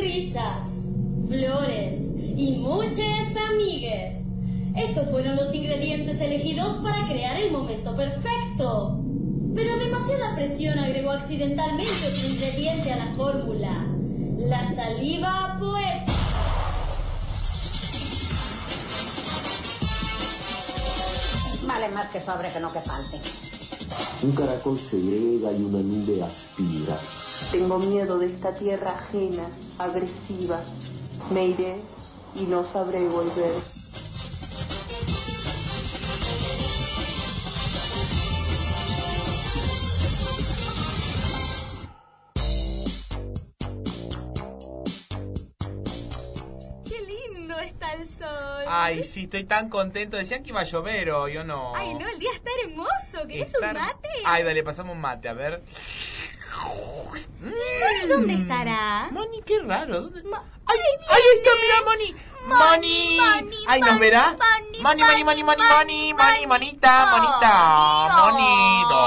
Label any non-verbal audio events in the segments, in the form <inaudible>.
risas, flores y muchas amigues. Estos fueron los ingredientes elegidos para crear el momento perfecto. Pero demasiada presión agregó accidentalmente otro ingrediente a la fórmula. La saliva poética. Vale más que sobre que no que falte. Un caracol segrega y una nube aspira. Tengo miedo de esta tierra ajena, agresiva. Me iré y no sabré volver. Qué lindo está el sol. Ay, sí, estoy tan contento. Decían que iba a llover hoy, ¿o no? Ay, no, el día está hermoso. ¿Querés Estar- un mate? Ay, dale, pasamos un mate, a ver. Moni, ¿dónde estará? Moni, qué raro. ¿Dónde? Ay, ahí está, mira, Moni. Moni. Ay, ¿nos verá? Moni, Moni, Moni, Moni, Moni, Moni, Moni, monita, Moni, monita, monito.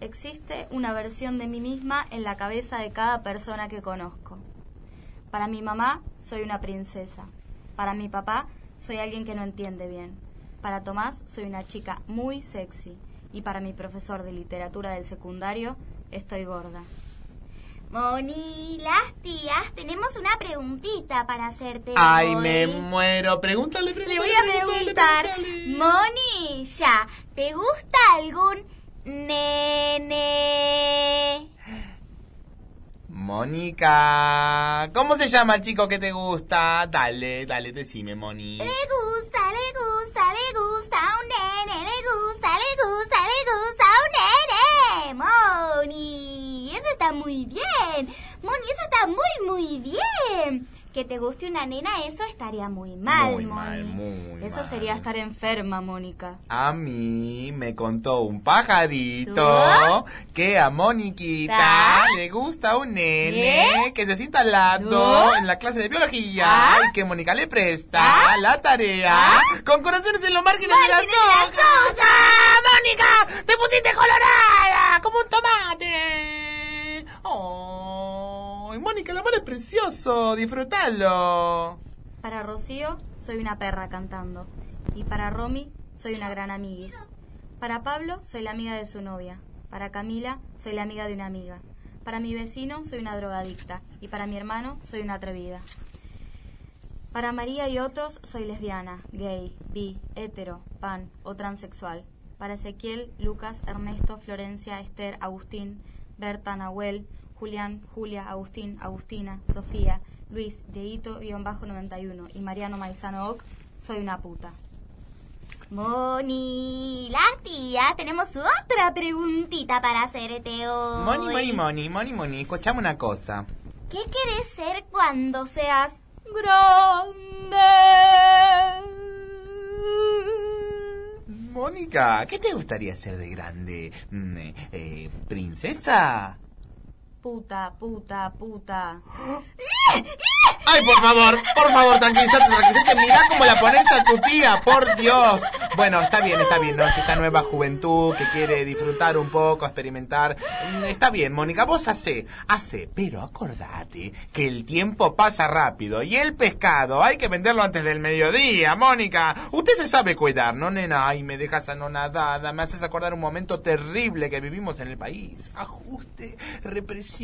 Existe una versión de mí misma en la cabeza de cada persona que conozco. Para mi mamá, soy una princesa. Para mi papá, soy alguien que no entiende bien. Para Tomás, soy una chica muy sexy. Y para mi profesor de literatura del secundario, estoy gorda. Moni, las tías, tenemos una preguntita para hacerte. Ay, hoy. me muero. Pregúntale, Le pregúntale. voy a preguntar, pregúntale. Moni, ya, ¿te gusta algún nene? Mónica, ¿cómo se llama el chico que te gusta? Dale, dale, decime, Moni. Le gusta, le gusta, le gusta un nene, le gusta, le gusta, le gusta un nene. Moni, eso está muy bien. Moni, eso está muy, muy bien. Que te guste una nena, eso estaría muy mal, Muy Moni. mal, muy Eso mal. sería estar enferma, Mónica. A mí me contó un pajarito ¿Tú? que a Moniquita ¿Ta? le gusta un nene ¿Eh? que se sienta al lado ¿Tú? en la clase de biología ¿Ah? y que Mónica le presta ¿Ah? la tarea ¿Ah? con corazones en los márgenes de hojas. ¡Ah, Mónica! ¡Te pusiste colorada como un tomate! Mónica, el amor es precioso, disfrútalo. Para Rocío, soy una perra cantando. Y para Romy, soy una gran amiguis. Para Pablo, soy la amiga de su novia. Para Camila, soy la amiga de una amiga. Para mi vecino, soy una drogadicta. Y para mi hermano, soy una atrevida. Para María y otros, soy lesbiana, gay, bi, hetero, pan o transexual. Para Ezequiel, Lucas, Ernesto, Florencia, Esther, Agustín, Berta, Nahuel, Julián, Julia, Agustín, Agustina, Sofía, Luis, Dieguito-91 y Mariano Maizano Oc, soy una puta. Moni, las tías, tenemos otra preguntita para hacerte hoy. Moni, Moni, Moni, Moni, Moni, escuchame una cosa. ¿Qué querés ser cuando seas Grande. Mónica, ¿qué te gustaría ser de grande? Mm, eh, eh, ¿Princesa? Puta, puta, puta. Ay, por favor, por favor, tranquilízate, tranquilízate. Mirá cómo la pones a tu tía, por Dios. Bueno, está bien, está bien, ¿no? Es esta nueva juventud que quiere disfrutar un poco, experimentar. Mm, Está bien, Mónica, vos hace, hace. Pero acordate que el tiempo pasa rápido y el pescado hay que venderlo antes del mediodía, Mónica. Usted se sabe cuidar, ¿no, nena? Ay, me dejas anonadada, me haces acordar un momento terrible que vivimos en el país. Ajuste, represión,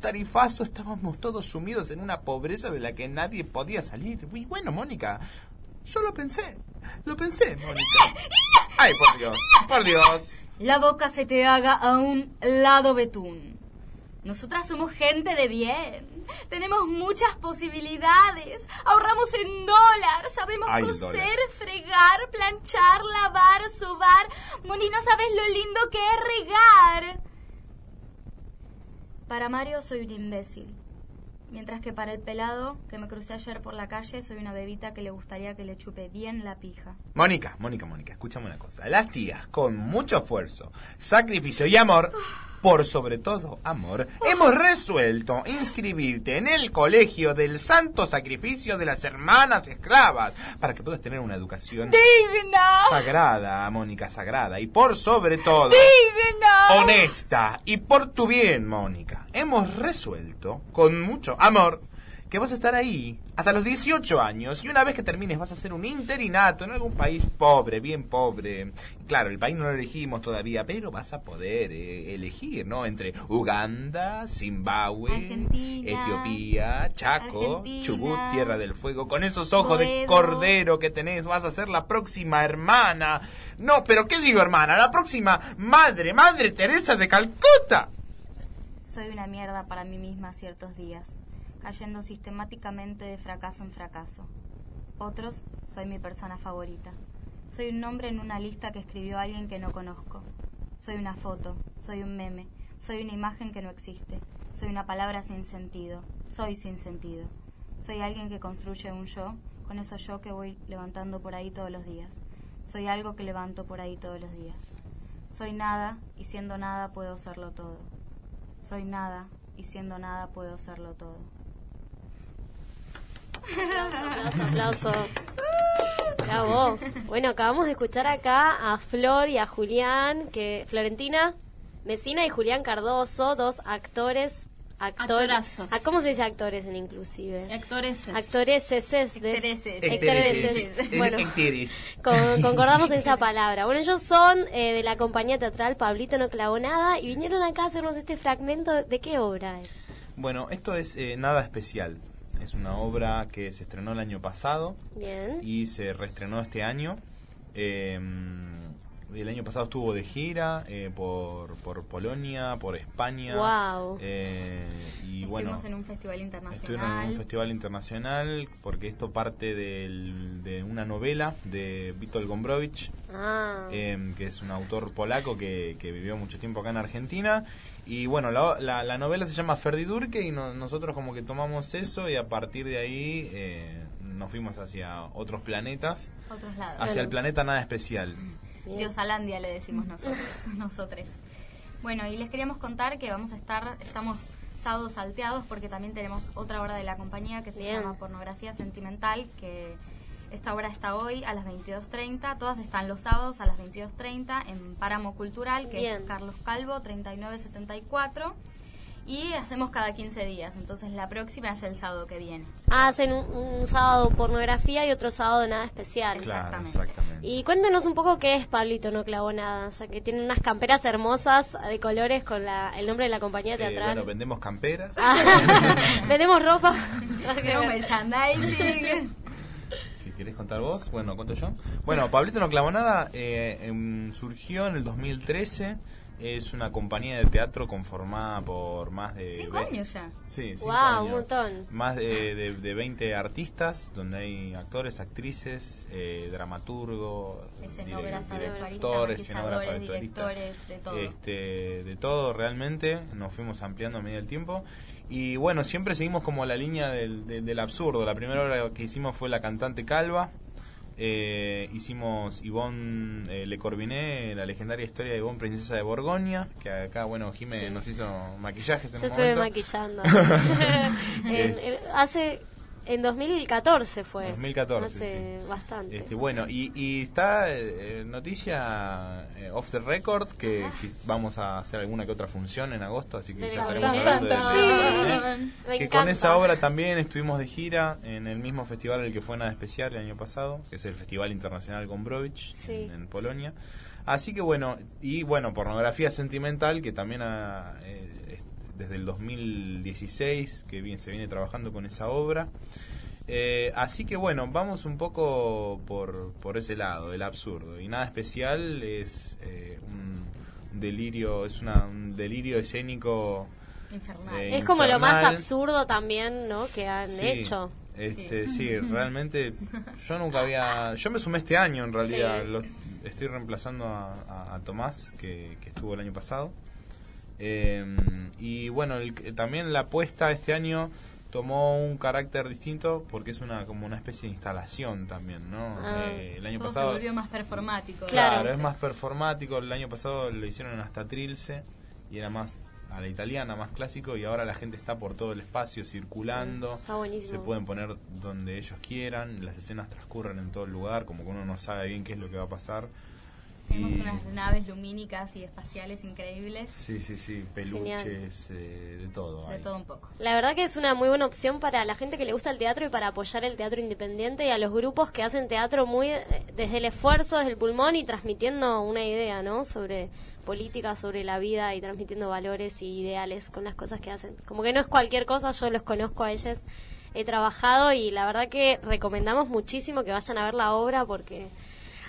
tarifazo, estábamos todos sumidos en una pobreza de la que nadie podía salir. Y bueno, Mónica, yo lo pensé, lo pensé, Mónica. Ay, por Dios, por Dios. La boca se te haga a un lado betún. Nosotras somos gente de bien. Tenemos muchas posibilidades. Ahorramos en dólar. Sabemos Ay, coser, dólar. fregar, planchar, lavar, sobar. Moni, no sabes lo lindo que es regar. Para Mario soy un imbécil. Mientras que para el pelado, que me crucé ayer por la calle, soy una bebita que le gustaría que le chupe bien la pija. Mónica, Mónica, Mónica, escúchame una cosa. Las tías, con mucho esfuerzo, sacrificio y amor, por sobre todo, amor, hemos resuelto inscribirte en el colegio del Santo Sacrificio de las Hermanas Esclavas para que puedas tener una educación ¡Digna! sagrada, Mónica, sagrada, y por sobre todo, ¡Digna! honesta, y por tu bien, Mónica, hemos resuelto, con mucho amor, que vas a estar ahí hasta los 18 años y una vez que termines vas a hacer un interinato en algún país pobre, bien pobre. Claro, el país no lo elegimos todavía, pero vas a poder eh, elegir, ¿no? Entre Uganda, Zimbabue, Argentina, Etiopía, Chaco, Argentina, Chubut, Tierra del Fuego. Con esos ojos de cordero que tenés vas a ser la próxima hermana. No, pero ¿qué digo hermana? La próxima madre, Madre Teresa de Calcuta. Soy una mierda para mí misma ciertos días, cayendo sistemáticamente de fracaso en fracaso. Otros, soy mi persona favorita. Soy un nombre en una lista que escribió alguien que no conozco. Soy una foto, soy un meme, soy una imagen que no existe, soy una palabra sin sentido, soy sin sentido. Soy alguien que construye un yo, con eso yo que voy levantando por ahí todos los días. Soy algo que levanto por ahí todos los días. Soy nada y siendo nada puedo serlo todo. Soy nada y siendo nada puedo serlo todo. Aplauso, aplauso. Bravo. Bueno, acabamos de escuchar acá a Flor y a Julián, que Florentina Mesina y Julián Cardoso, dos actores, actores. Actorazos. ¿A ¿Cómo se dice actores en inclusive? Actores. Actores eses de- Actreses. Actreses. Bueno, con- concordamos en esa palabra. Bueno, ellos son eh, de la compañía teatral Pablito No Clavó Nada y vinieron acá a hacernos este fragmento. ¿De qué obra es? Bueno, esto es eh, nada especial. Es una obra que se estrenó el año pasado Bien. y se reestrenó este año. Eh, el año pasado estuvo de gira eh, por, por Polonia, por España. Wow. Eh, y Estuvimos bueno, en un festival estuvieron en internacional. un festival internacional porque esto parte del- de una novela de Witold Gombrowicz, Ah. eh, que es un autor polaco que, que vivió mucho tiempo acá en Argentina. Y bueno, la, la- la novela se llama Ferdidurke y no- nosotros como que tomamos eso y a partir de ahí eh, nos fuimos hacia otros planetas, Otros lados. hacia el planeta nada especial. Bien. Diosalandia le decimos nosotros, <laughs> nosotros. Bueno, y les queríamos contar que vamos a estar, estamos sábados salteados porque también tenemos otra obra de la compañía que se Bien. llama Pornografía Sentimental, que esta obra está hoy a las 22.30, todas están los sábados a las 22.30 en Páramo Cultural, que Bien. es Carlos Calvo, 3974. Y hacemos cada 15 días, entonces la próxima es el sábado que viene. Ah, hacen un, un sábado pornografía y otro sábado nada especial. Claro, Exactamente. exactamente. Y cuéntenos un poco qué es Pablito No Clavó Nada, ya que tienen unas camperas hermosas de colores con la, el nombre de la compañía Eh, teatral. bueno, vendemos camperas. <laughs> Vendemos ropa. <laughs> Tenemos merchandising. <laughs> Querés contar vos, bueno, cuento yo. Bueno, Pablito No Clavó Nada eh, em, surgió en el 2013. Es una compañía de teatro conformada por más de... Cinco ve- años ya. Sí, cinco Wow, años. un montón. Más de, de, de 20 artistas, donde hay actores, actrices, eh, dramaturgo, Escenógrafos, dire- directores, escenógrafos, maquilladores, vestuaristas. directores, de todo. Este, de todo realmente, nos fuimos ampliando a medida del tiempo. Y bueno, siempre seguimos como la línea del, del- del absurdo. La primera obra que hicimos fue La cantante calva. Eh, hicimos Ivonne eh, Le Corbiné, la legendaria historia de Ivonne, princesa de Borgoña, que acá, bueno, Jimé Sí. nos hizo maquillajes en Yo un estuve momento. maquillando. En- <laughs> <laughs> <laughs> en- hace. En 2014 fue. 2014, Hace sí. bastante. Este, bueno, y, y está eh, noticia eh, off the record que, que vamos a hacer alguna que otra función en agosto, así que Me ya estaremos hablando de, Sí. que encanta. con esa obra también estuvimos de gira en el mismo festival en el que fue nada especial el año pasado, que es el Festival Internacional Gombrowicz Sí. en, en Polonia. Así que bueno, y bueno, pornografía sentimental que también ha, eh, desde el 2016 que bien se viene trabajando con esa obra. Eh, así que bueno, vamos un poco por, por ese lado, el absurdo. Y nada especial es eh, un delirio, es una, un delirio escénico. Infernal. eh, es como lo más absurdo también, ¿no? Que han Sí, hecho. Este, sí. <laughs> realmente yo nunca había... Yo me sumé este año en realidad. Sí. Lo- estoy reemplazando a, a- a Tomás, que, que estuvo el año pasado. Eh, y bueno, el- también la apuesta este año tomó un carácter distinto porque es una como una especie de instalación también, ¿no? Ah. Eh, el año Todo pasado... se volvió más performático. Claro. Claro, es más performático. El año pasado lo hicieron hasta Trilce y era más a la italiana, más clásico, y ahora la gente está por todo el espacio circulando, Está buenísimo. se pueden poner donde ellos quieran, las escenas transcurren en todo el lugar, como que uno no sabe bien qué es lo que va a pasar. Tenemos Y- unas naves lumínicas y espaciales increíbles. Sí, sí, sí, peluches, eh, de todo. De hay. todo un poco. La verdad que es una muy buena opción para la gente que le gusta el teatro y para apoyar el teatro independiente y a los grupos que hacen teatro muy eh, desde el esfuerzo, desde el pulmón y transmitiendo una idea, ¿no? Sobre política, sobre la vida y transmitiendo valores y ideales con las cosas que hacen. Como que no es cualquier cosa, yo los conozco a ellos, he trabajado y la verdad que recomendamos muchísimo que vayan a ver la obra porque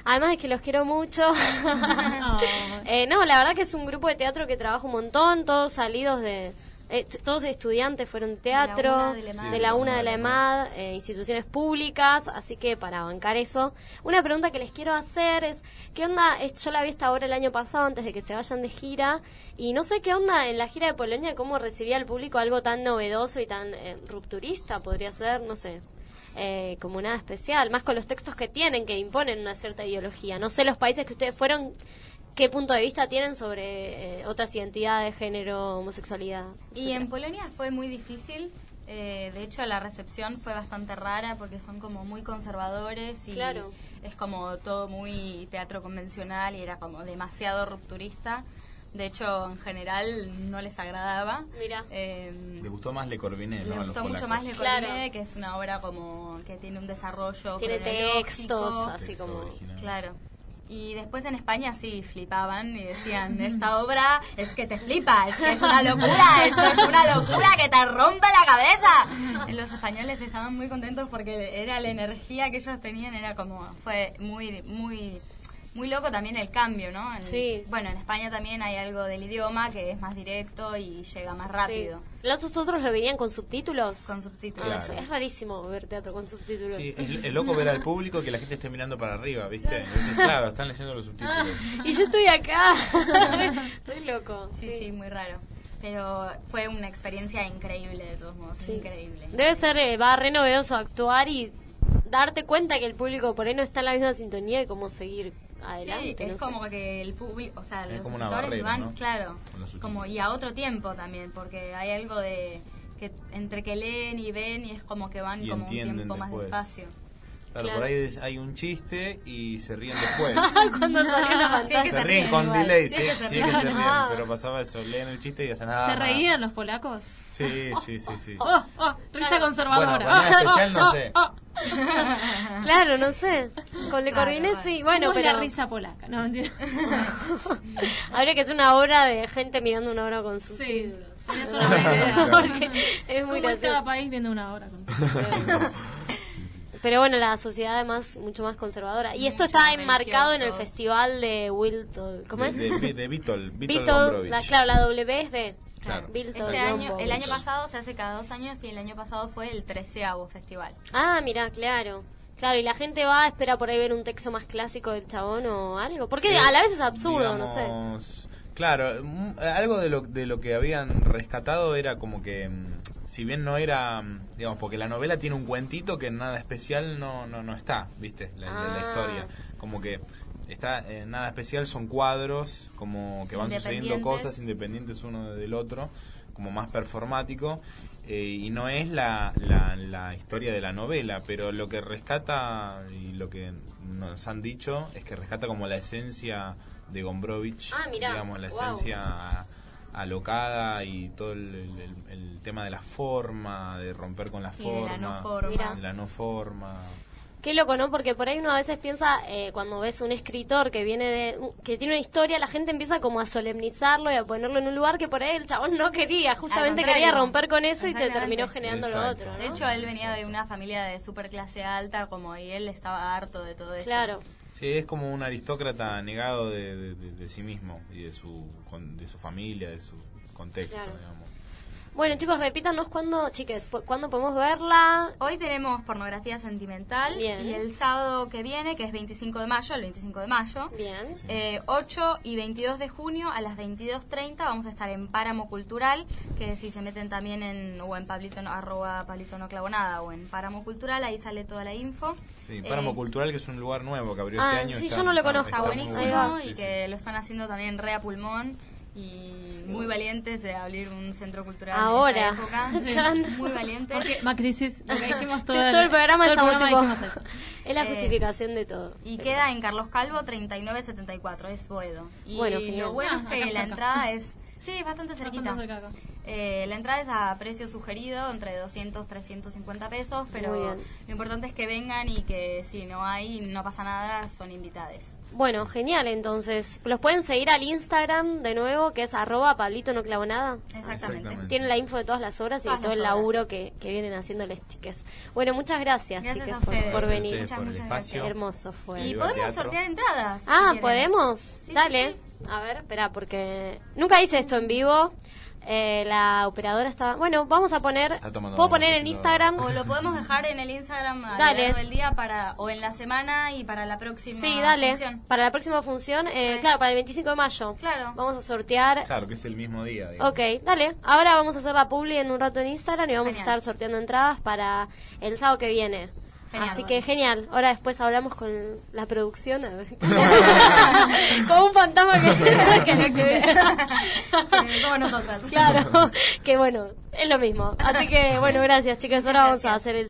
además de que los quiero mucho, <laughs> eh, no, la verdad que es un grupo de teatro que trabaja un montón, todos salidos de... eh, todos estudiantes fueron de teatro, UNA, de la EMAD. de la UNA, de la EMAD, eh, instituciones públicas, así que para bancar eso. Una pregunta que les quiero hacer es, ¿qué onda? Es- Yo la vi esta obra el año pasado antes de que se vayan de gira y no sé qué onda en la gira de Polonia, cómo recibía el público algo tan novedoso y tan eh, rupturista, podría ser, no sé. Eh, como nada especial, más con los textos que tienen, que imponen una cierta ideología. No sé los países que ustedes fueron, qué punto de vista tienen sobre eh, otras identidades, género, homosexualidad. Y en Polonia fue muy difícil. eh, de hecho, la recepción fue bastante rara porque son como muy conservadores y Claro. es como todo muy teatro convencional y era como demasiado rupturista. De hecho, en general no les agradaba. Mira. Eh, Le gustó más Le le ¿no? A los gustó mucho más Le Claro. Corbusier, que es una obra como que tiene un desarrollo Tiene textos, así Texto como... original. Claro. Y después en España sí flipaban y decían, esta obra es que te flipa, es que es una locura, esto es una locura que te rompe la cabeza. Y los españoles estaban muy contentos porque era la energía que ellos tenían, era como, fue muy, muy, muy loco también el cambio, ¿no? En- Sí. Bueno, en España también hay algo del idioma que es más directo y llega más rápido. Sí. ¿Los otros lo venían con subtítulos? Con Ah, subtítulos. Claro. Es rarísimo ver teatro con subtítulos. Sí, es, es loco ver al público que la gente esté mirando para arriba, ¿viste? Entonces, claro, están leyendo los subtítulos. Y yo estoy acá. <laughs> Re loco. Sí, sí, muy raro. Pero fue una experiencia increíble de todos modos, Sí. increíble. Debe ser, eh, va re novedoso actuar y darte cuenta que el público por ahí no está en la misma sintonía y cómo seguir adelante. Sí, es no sé. como que el público, o sea, Es los como una actores barrera, van, ¿no? claro, como y a otro tiempo también, porque hay algo de que entre que leen y ven y es como que van Y como un tiempo más despacio. Claro, Claro. por ahí es- hay un chiste y se ríen después. <laughs> Cuando salió la Sí, es <laughs> que pantalla. se ríen con igual. delay, Sí, sí, es que sí se que ríen. se ríen, Ah. pero pasaba eso, leen el chiste y hacen nada. ¿Se reían los polacos? Sí, sí, sí, sí. <laughs> Oh, oh, risa conservadora. Bueno, con nada especial no sé. Oh, <laughs> Claro, no sé. Con Le Corbusier claro. sí, bueno, ¿Cómo es pero la risa polaca? No, <laughs> mentira. habría que hacer una obra de gente mirando una obra con subtítulos. es una idea. Porque es muy ¿Cómo es cada país viendo una hora? Con... Pero bueno, la sociedad además mucho más conservadora. Y esto está enmarcado en el festival de Wilton. ¿Cómo De, es? de, de Beatle, Beatle Beatle, Gombrowicz. la, claro, la W es de Claro. Este año, el año pasado se hace cada dos años y el año pasado fue el treceavo festival. Ah, mira, claro. Claro, y la gente va, espera por ahí ver un texto más clásico del chabón o algo. Porque Eh, a la vez es absurdo, no sé. Claro, mm, algo de lo, de lo que habían rescatado era como que, mm, si bien no era, mm, digamos, porque la novela tiene un cuentito que en nada especial no, no, no está, ¿viste? La, la- la Ah. historia. Como que está en nada especial, son cuadros, como que van sucediendo cosas independientes uno del otro, como más performático. eh, y no es la, la, la historia de la novela, pero lo que rescata y lo que nos han dicho es que rescata como la esencia de Gombrowicz, Ah, digamos, la wow. esencia alocada y todo el, el- el tema de la forma, de romper con la Y de forma, la no forma. Mira. de la no forma. Qué loco, ¿no? Porque por ahí uno a veces piensa, eh, cuando ves un escritor que viene de, que tiene una historia, la gente empieza como a solemnizarlo y a ponerlo en un lugar que por ahí el chabón no quería, justamente quería romper con eso y se terminó generando lo otro, ¿no? De hecho, él venía de una familia de super clase alta, como y él estaba harto de todo eso. Claro. Sí, es como un aristócrata negado de, de- de- de sí mismo y de su, con- de su familia, de su contexto, Claro. digamos. Bueno, chicos, repítanos cuándo, chiques, cuándo podemos verla. Hoy tenemos pornografía sentimental Bien. y el sábado que viene, que es 25 de mayo, el 25 de mayo, Bien. eh, 8 y 22 de junio a las 22.30 vamos a estar en Páramo Cultural, que si se meten también en, o en Pablito, no- arroba Pablito no clavo nada, o en Páramo Cultural, ahí sale toda la info. Sí, Páramo Eh, Cultural, que es un lugar nuevo que abrió Ah, este año. sí, está- yo no lo está- conozco. Está buenísimo bueno, y sí, que lo están haciendo también re a pulmón y muy valientes de abrir un centro cultural Ahora. en esta época. <laughs> Chan. Muy valientes. Porque Macrisis, lo que dijimos <laughs> todo, Todo, el programa todo el estamos programa tipo-. <laughs> Es la Eh, justificación de todo. Y queda en Carlos Calvo 3974, es Boedo. Y Bueno, lo bueno Ah, es acá que la entrada es... Sí, es bastante cerquita. Bastante. Eh, la entrada es a precio sugerido, entre 200 350 pesos, pero lo importante es que vengan y que si no hay, no pasa nada, son invitades. Bueno, genial, entonces. Los pueden seguir al Instagram de nuevo, que es arroba Pablito no clavo nada. Exactamente. Tienen la info de todas las obras y Todas de todo el laburo que, que vienen haciendo las chiques. Bueno, muchas gracias, Gracias chiques, por, venir. ustedes Muchas, por muchas espacio. gracias. Hermoso fue. Y podemos sortear entradas. si Ah, quieren. ¿podemos? sí, Dale. A ver, espera, porque nunca hice esto en vivo. Eh, la operadora está... Bueno, vamos a poner... ¿Puedo poner en. Instagram? O lo podemos <laughs> dejar en el Instagram a lo Dale. largo del día para, o en la semana y para la próxima Sí, dale. función. Para la próxima función, eh, claro, para el 25 de mayo. Claro. Vamos a sortear Claro, que es el mismo día. digamos. Ok, dale. Ahora vamos a hacer la publi en un rato en Instagram y vamos Genial. a estar sorteando entradas para el sábado que viene. Genial, Así bueno. que genial. Ahora después hablamos con la producción. A ver. <laughs> Como un fantasma que, <laughs> que no existe. Como <laughs> nosotras. Claro, que bueno, es lo mismo. Así que bueno, gracias chicas. Ahora vamos a hacer el